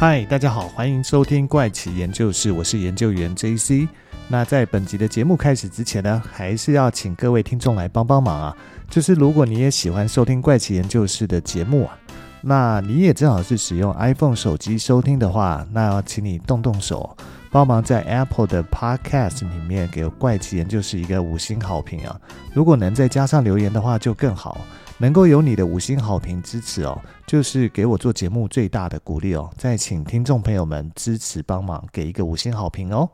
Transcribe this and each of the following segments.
嗨，大家好，欢迎收听怪奇研究室，我是研究员 JC。那在本集的节目开始之前呢，还是要请各位听众来帮帮忙啊，就是如果你也喜欢收听怪奇研究室的节目啊，那你也正好是使用 iPhone 手机收听的话，那要请你动动手，帮忙在 Apple 的 Podcast 里面给怪奇研究室一个五星好评啊。如果能再加上留言的话，就更好。能够有你的五星好评支持哦，就是给我做节目最大的鼓励哦。再请听众朋友们支持帮忙，给一个五星好评哦。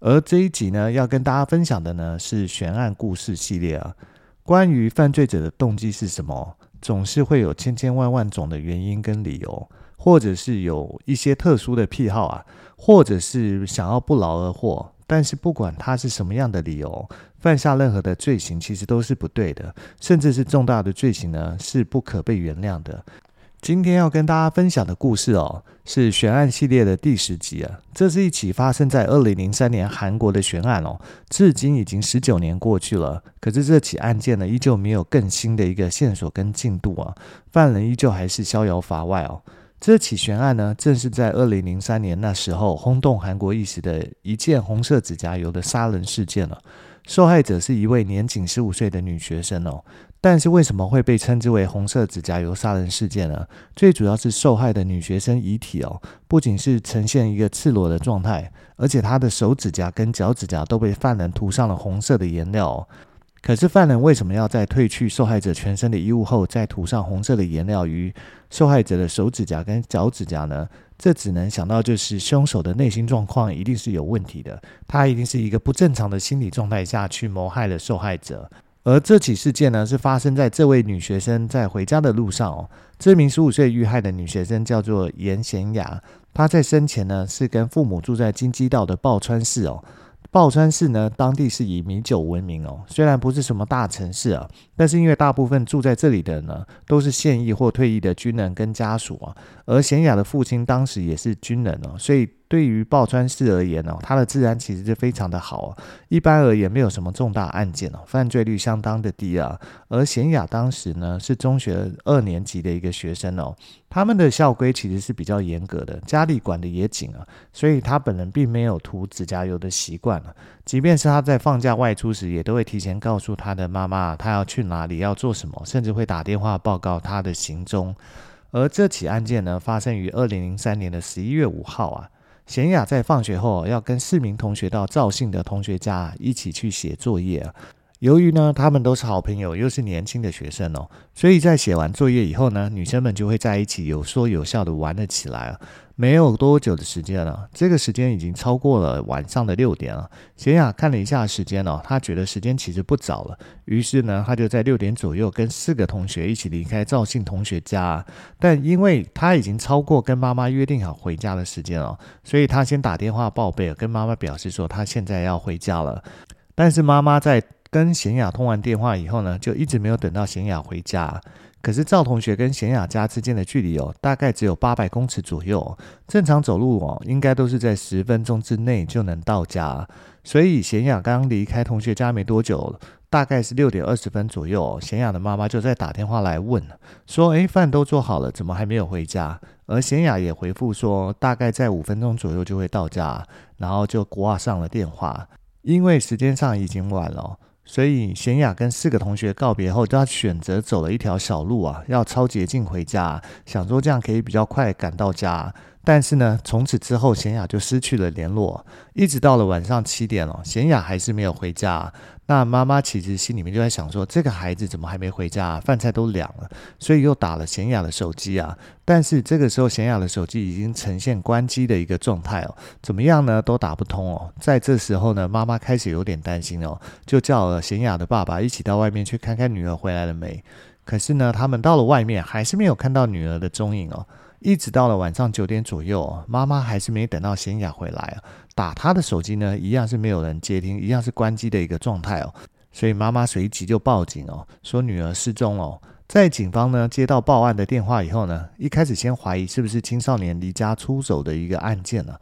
而这一集呢，要跟大家分享的呢是悬案故事系列啊。关于犯罪者的动机是什么，总是会有千千万万种的原因跟理由，或者是有一些特殊的癖好啊，或者是想要不劳而获。但是不管他是什么样的理由，犯下任何的罪行，其实都是不对的，甚至是重大的罪行呢，是不可被原谅的。今天要跟大家分享的故事哦，是悬案系列的第十集啊。这是一起发生在二零零三年韩国的悬案哦，至今已经十九年过去了，可是这起案件呢，依旧没有更新的一个线索跟进度啊，犯人依旧还是逍遥法外哦。这起悬案呢，正是在二零零三年那时候轰动韩国一时的一件红色指甲油的杀人事件了。受害者是一位年仅十五岁的女学生哦。但是为什么会被称之为红色指甲油杀人事件呢？最主要是受害的女学生遗体哦，不仅是呈现一个赤裸的状态，而且她的手指甲跟脚趾甲都被犯人涂上了红色的颜料哦。可是犯人为什么要在褪去受害者全身的衣物后，再涂上红色的颜料于受害者的手指甲跟脚趾甲呢？这只能想到就是凶手的内心状况一定是有问题的，他一定是一个不正常的心理状态下去谋害了受害者。而这起事件呢，是发生在这位女学生在回家的路上哦。这名十五岁遇害的女学生叫做严贤雅，她在生前呢是跟父母住在京畿道的抱川市哦。抱川市呢，当地是以米酒闻名哦。虽然不是什么大城市啊，但是因为大部分住在这里的呢，都是现役或退役的军人跟家属啊。而贤雅的父亲当时也是军人哦，所以。对于抱川市而言哦，它的治安其实是非常的好。一般而言，没有什么重大案件哦，犯罪率相当的低啊。而贤雅当时呢是中学二年级的一个学生哦，他们的校规其实是比较严格的，家里管得也紧啊，所以他本人并没有涂指甲油的习惯了。即便是他在放假外出时，也都会提前告诉他的妈妈他要去哪里，要做什么，甚至会打电话报告他的行踪。而这起案件呢，发生于二零零三年的十一月五号啊。贤雅在放学后要跟四名同学到赵姓的同学家一起去写作业。由于呢，他们都是好朋友，又是年轻的学生哦，所以在写完作业以后呢，女生们就会在一起有说有笑的玩了起来。没有多久的时间了，这个时间已经超过了晚上的六点了。贤雅看了一下时间哦，她觉得时间其实不早了，于是呢，她就在六点左右跟四个同学一起离开赵信同学家。但因为她已经超过跟妈妈约定好回家的时间了，所以她先打电话报备，跟妈妈表示说她现在要回家了。但是妈妈在跟贤雅通完电话以后呢，就一直没有等到贤雅回家。可是赵同学跟贤雅家之间的距离哦，大概只有八百公尺左右，正常走路哦，应该都是在十分钟之内就能到家。所以贤雅刚离开同学家没多久，大概是六点二十分左右，贤雅的妈妈就在打电话来问，说：“诶，饭都做好了，怎么还没有回家？”而贤雅也回复说：“大概在五分钟左右就会到家。”然后就挂上了电话，因为时间上已经晚了。所以贤雅跟四个同学告别后，他选择走了一条小路啊，要抄捷径回家，想说这样可以比较快赶到家。但是呢，从此之后贤雅就失去了联络，一直到了晚上七点了，贤雅还是没有回家。那妈妈其实心里面就在想说，这个孩子怎么还没回家啊？饭菜都凉了，所以又打了贤雅的手机啊。但是这个时候贤雅的手机已经呈现关机的一个状态哦，怎么样呢？都打不通哦。在这时候呢，妈妈开始有点担心哦，就叫了贤雅的爸爸一起到外面去看看女儿回来了没。可是呢，他们到了外面还是没有看到女儿的踪影哦。一直到了晚上九点左右，妈妈还是没等到贤雅回来。打她的手机呢，一样是没有人接听，一样是关机的一个状态哦。所以妈妈随即就报警哦，说女儿失踪哦。在警方呢接到报案的电话以后呢，一开始先怀疑是不是青少年离家出走的一个案件呢。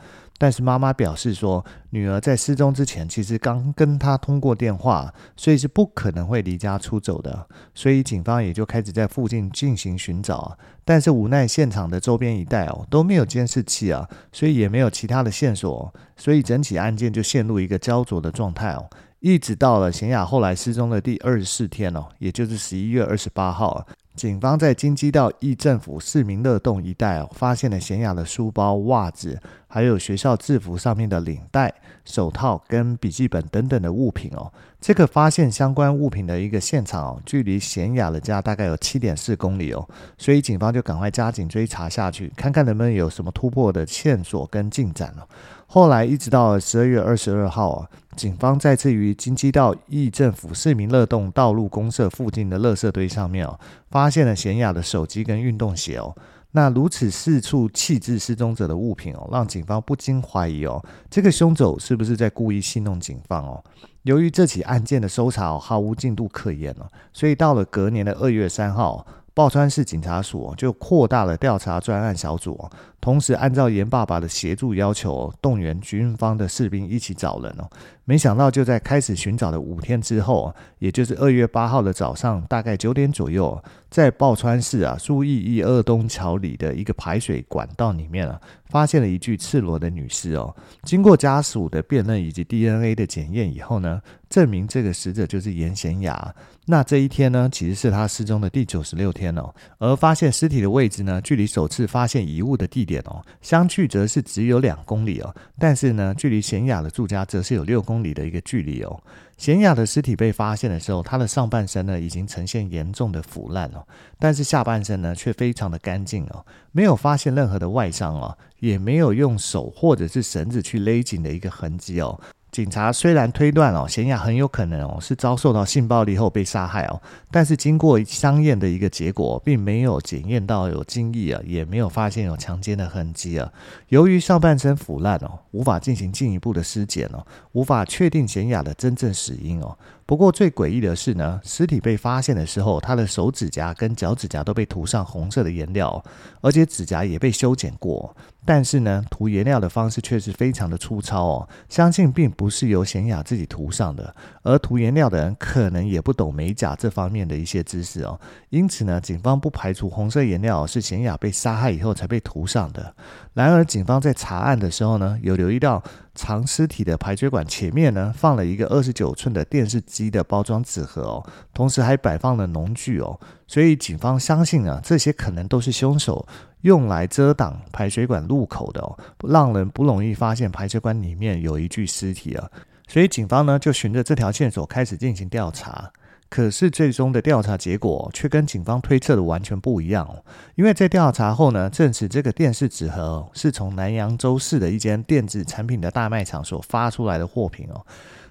但是妈妈表示说，女儿在失踪之前其实刚跟她通过电话，所以是不可能会离家出走的。所以警方也就开始在附近进行寻找，但是无奈现场的周边一带哦都没有监视器啊，所以也没有其他的线索，所以整起案件就陷入一个焦灼的状态哦。一直到了贤雅后来失踪的第二十四天哦，也就是十一月二十八号。警方在京畿道议政府市民乐洞一带，发现了贤雅的书包、袜子，还有学校制服上面的领带、手套跟笔记本等等的物品哦。这个发现相关物品的一个现场哦，距离贤雅的家大概有七点四公里哦，所以警方就赶快加紧追查下去，看看能不能有什么突破的线索跟进展了。后来一直到十二月二十二号啊，警方再次于京畿道议政府市民乐洞道路公社附近的垃圾堆上面哦，发现了贤雅的手机跟运动鞋哦。那如此四处弃置失踪者的物品哦，让警方不禁怀疑哦，这个凶手是不是在故意戏弄警方哦？由于这起案件的搜查毫无进度可言了，所以到了隔年的二月三号。报川市警察署就扩大了调查专案小组，同时按照严爸爸的协助要求，动员军方的士兵一起找人哦。没想到就在开始寻找的五天之后，也就是二月八号的早上，大概九点左右，在报川市啊苏邑一二东桥里的一个排水管道里面啊，发现了一具赤裸的女尸哦。经过家属的辨认以及 DNA 的检验以后呢，证明这个死者就是严贤雅。那这一天呢，其实是他失踪的第九十六天哦。而发现尸体的位置呢，距离首次发现遗物的地点哦，相距则是只有两公里哦。但是呢，距离贤雅的住家则是有六公里的一个距离哦。贤雅的尸体被发现的时候，她的上半身呢已经呈现严重的腐烂哦，但是下半身呢却非常的干净哦，没有发现任何的外伤哦，也没有用手或者是绳子去勒紧的一个痕迹哦。警察虽然推断哦，贤雅很有可能哦是遭受到性暴力后被杀害哦，但是经过相验的一个结果，并没有检验到有精液啊，也没有发现有强奸的痕迹啊。由于上半身腐烂哦，无法进行进一步的尸检哦，无法确定贤雅的真正死因哦。不过最诡异的是呢，尸体被发现的时候，他的手指甲跟脚趾甲都被涂上红色的颜料，而且指甲也被修剪过。但是呢，涂颜料的方式却是非常的粗糙哦，相信并不是由贤雅自己涂上的。而涂颜料的人可能也不懂美甲这方面的一些知识哦，因此呢，警方不排除红色颜料是贤雅被杀害以后才被涂上的。然而，警方在查案的时候呢，有留意到。藏尸体的排水管前面呢，放了一个二十九寸的电视机的包装纸盒哦，同时还摆放了农具哦，所以警方相信啊，这些可能都是凶手用来遮挡排水管入口的哦，让人不容易发现排水管里面有一具尸体啊，所以警方呢就循着这条线索开始进行调查。可是最终的调查结果却跟警方推测的完全不一样哦，因为在调查后呢，证实这个电视纸盒是从南扬州市的一间电子产品的大卖场所发出来的货品哦。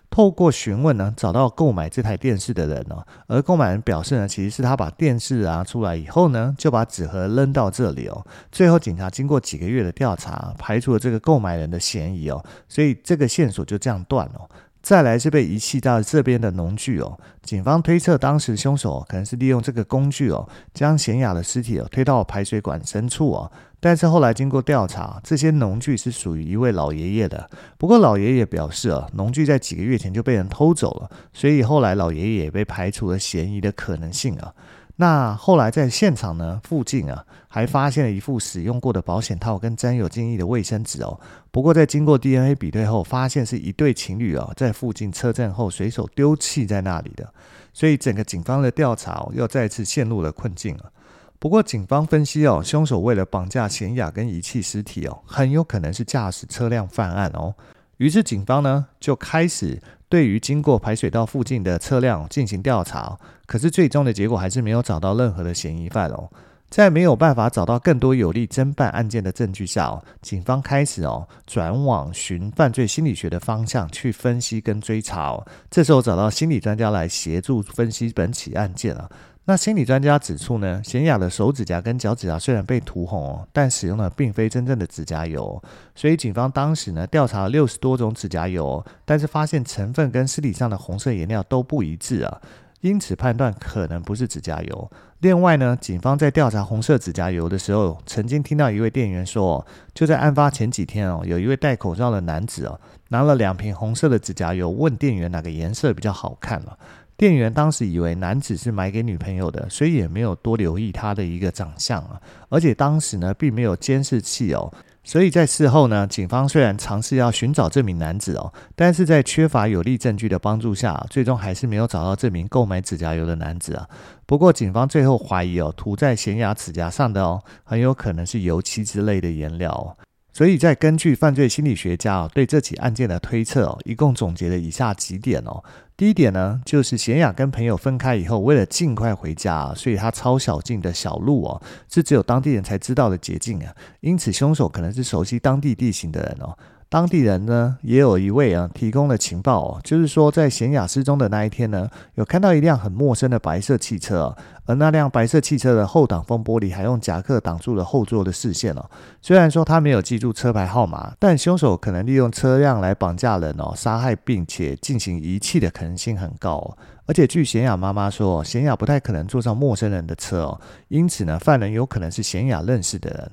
透过询问呢，找到购买这台电视的人哦，而购买人表示呢，其实是他把电视拿出来以后呢，就把纸盒扔到这里哦。最后警察经过几个月的调查，排除了这个购买人的嫌疑哦，所以这个线索就这样断了。再来是被遗弃到这边的农具哦，警方推测当时凶手可能是利用这个工具哦，将贤雅的尸体哦推到排水管深处哦。但是后来经过调查，这些农具是属于一位老爷爷的。不过老爷爷表示啊，农具在几个月前就被人偷走了，所以后来老爷爷也被排除了嫌疑的可能性啊。那后来在现场呢附近啊，还发现了一副使用过的保险套跟沾有精液的卫生纸哦。不过在经过 DNA 比对后，发现是一对情侣哦，在附近车震后随手丢弃在那里的。所以整个警方的调查，又再次陷入了困境了。不过警方分析哦，凶手为了绑架贤雅跟遗弃尸体哦，很有可能是驾驶车辆犯案哦。于是警方呢就开始。对于经过排水道附近的车辆进行调查，可是最终的结果还是没有找到任何的嫌疑犯哦。在没有办法找到更多有利侦办案件的证据下，警方开始哦转往寻犯罪心理学的方向去分析跟追查哦。这时候找到心理专家来协助分析本起案件啊。那心理专家指出呢，贤雅的手指甲跟脚趾甲虽然被涂红，但使用的并非真正的指甲油，所以警方当时呢调查了六十多种指甲油，但是发现成分跟尸体上的红色颜料都不一致啊。因此判断可能不是指甲油。另外呢，警方在调查红色指甲油的时候，曾经听到一位店员说，就在案发前几天哦，有一位戴口罩的男子哦，拿了两瓶红色的指甲油，问店员哪个颜色比较好看了。店员当时以为男子是买给女朋友的，所以也没有多留意他的一个长相啊。而且当时呢，并没有监视器哦。所以在事后呢，警方虽然尝试要寻找这名男子哦，但是在缺乏有力证据的帮助下，最终还是没有找到这名购买指甲油的男子啊。不过警方最后怀疑哦，涂在显牙指甲上的哦，很有可能是油漆之类的颜料。所以在根据犯罪心理学家哦对这起案件的推测哦，一共总结了以下几点哦。第一点呢，就是贤雅跟朋友分开以后，为了尽快回家，所以他抄小径的小路哦，是只有当地人才知道的捷径啊。因此，凶手可能是熟悉当地地形的人哦。当地人呢，也有一位啊提供了情报哦，就是说在贤雅失踪的那一天呢，有看到一辆很陌生的白色汽车，而那辆白色汽车的后挡风玻璃还用夹克挡住了后座的视线哦。虽然说他没有记住车牌号码，但凶手可能利用车辆来绑架人哦，杀害并且进行遗弃的可能性很高哦。而且据贤雅妈妈说，贤雅不太可能坐上陌生人的车哦，因此呢，犯人有可能是贤雅认识的人。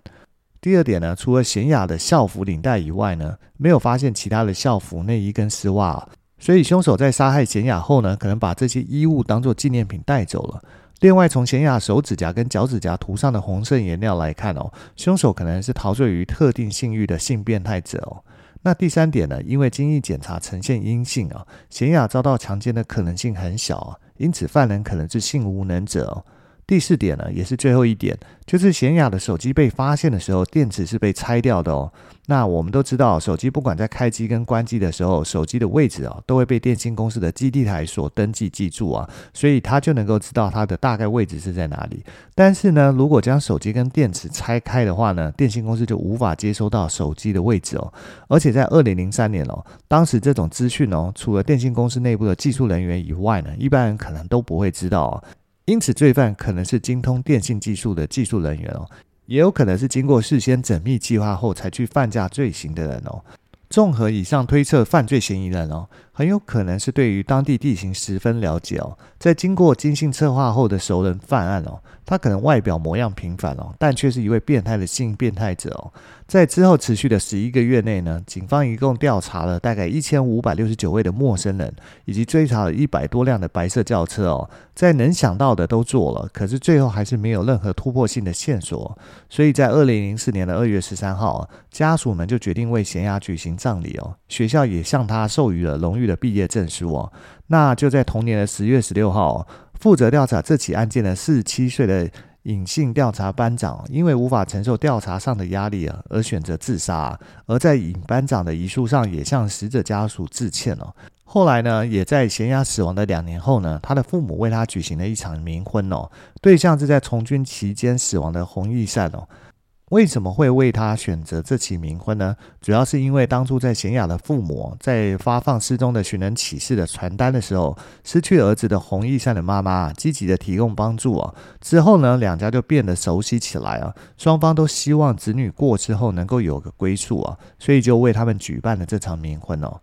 第二点呢，除了贤雅的校服领带以外呢，没有发现其他的校服、内衣跟丝袜，所以凶手在杀害贤雅后呢，可能把这些衣物当做纪念品带走了。另外，从贤雅手指甲跟脚趾甲涂上的红色颜料来看哦，凶手可能是陶醉于特定性欲的性变态者哦。那第三点呢，因为精液检查呈现阴性啊，贤雅遭到强奸的可能性很小啊，因此犯人可能是性无能者哦。第四点呢，也是最后一点，就是贤雅的手机被发现的时候，电池是被拆掉的哦。那我们都知道，手机不管在开机跟关机的时候，手机的位置啊，都会被电信公司的基地台所登记记住啊，所以他就能够知道它的大概位置是在哪里。但是呢，如果将手机跟电池拆开的话呢，电信公司就无法接收到手机的位置哦。而且在二零零三年哦，当时这种资讯哦，除了电信公司内部的技术人员以外呢，一般人可能都不会知道哦。因此，罪犯可能是精通电信技术的技术人员哦，也有可能是经过事先缜密计划后才去犯下罪行的人哦。综合以上推测，犯罪嫌疑人哦，很有可能是对于当地地形十分了解哦，在经过精心策划后的熟人犯案哦。他可能外表模样平凡哦，但却是一位变态的性变态者哦。在之后持续的十一个月内呢，警方一共调查了大概一千五百六十九位的陌生人，以及追查了一百多辆的白色轿车哦。在能想到的都做了，可是最后还是没有任何突破性的线索。所以在二零零四年的二月十三号，家属们就决定为贤雅举行葬礼哦。学校也向他授予了荣誉的毕业证书哦。那就在同年的十月十六号。负责调查这起案件的四十七岁的隐性调查班长，因为无法承受调查上的压力啊，而选择自杀。而在尹班长的遗书上，也向死者家属致歉了。后来呢，也在咸雅死亡的两年后呢，他的父母为他举行了一场冥婚哦，对象是在从军期间死亡的洪义善哦。为什么会为他选择这起冥婚呢？主要是因为当初在贤雅的父母在发放失踪的寻人启事的传单的时候，失去儿子的洪义善的妈妈积极的提供帮助啊。之后呢，两家就变得熟悉起来啊。双方都希望子女过之后能够有个归宿啊，所以就为他们举办了这场冥婚哦。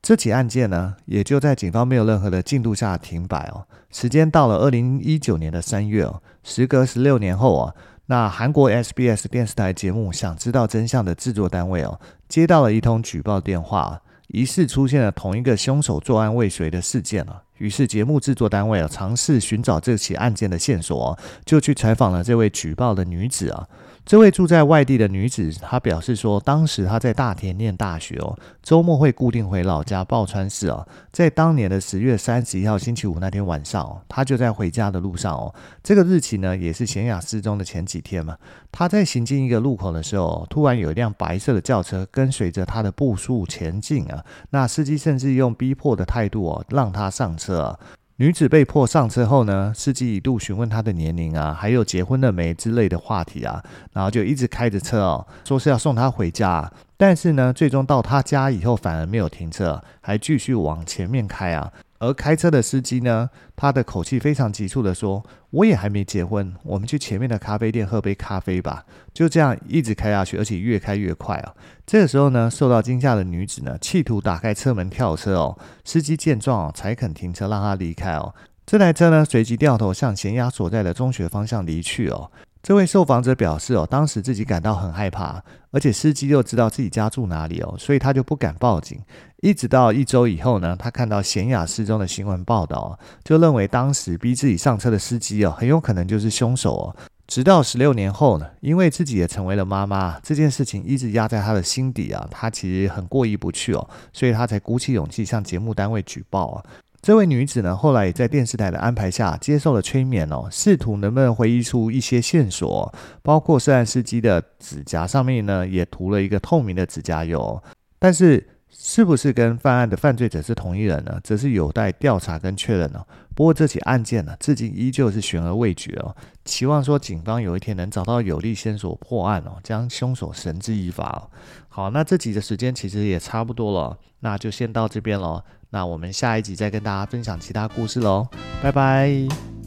这起案件呢，也就在警方没有任何的进度下停摆哦。时间到了二零一九年的三月哦，时隔十六年后啊。那韩国 SBS 电视台节目《想知道真相》的制作单位哦，接到了一通举报电话，疑似出现了同一个凶手作案未遂的事件了。于是节目制作单位啊，尝试寻找这起案件的线索，就去采访了这位举报的女子啊。这位住在外地的女子，她表示说，当时她在大田念大学哦，周末会固定回老家抱川市哦。在当年的十月三十一号星期五那天晚上哦，她就在回家的路上哦。这个日期呢，也是贤雅失踪的前几天嘛。她在行进一个路口的时候，突然有一辆白色的轿车跟随着她的步数前进啊。那司机甚至用逼迫的态度哦，让她上车。女子被迫上车后呢，司机一度询问她的年龄啊，还有结婚了没之类的话题啊，然后就一直开着车哦，说是要送她回家。但是呢，最终到她家以后反而没有停车，还继续往前面开啊。而开车的司机呢，他的口气非常急促地说：“我也还没结婚，我们去前面的咖啡店喝杯咖啡吧。”就这样一直开下去，而且越开越快啊。这个时候呢，受到惊吓的女子呢，企图打开车门跳车哦。司机见状哦，才肯停车让她离开哦。这台车呢，随即掉头向贤鸭所在的中学方向离去哦。这位受访者表示哦，当时自己感到很害怕，而且司机又知道自己家住哪里哦，所以他就不敢报警。一直到一周以后呢，他看到贤雅失踪的新闻报道，就认为当时逼自己上车的司机哦，很有可能就是凶手哦。直到十六年后呢，因为自己也成为了妈妈，这件事情一直压在他的心底啊，他其实很过意不去哦，所以他才鼓起勇气向节目单位举报啊。这位女子呢，后来也在电视台的安排下接受了催眠哦，试图能不能回忆出一些线索，包括涉案司机的指甲上面呢，也涂了一个透明的指甲油，但是是不是跟犯案的犯罪者是同一人呢，则是有待调查跟确认哦。不过这起案件呢，至今依旧是悬而未决哦，期望说警方有一天能找到有力线索破案哦，将凶手绳之以法哦。好，那这集的时间其实也差不多了，那就先到这边喽。那我们下一集再跟大家分享其他故事喽，拜拜。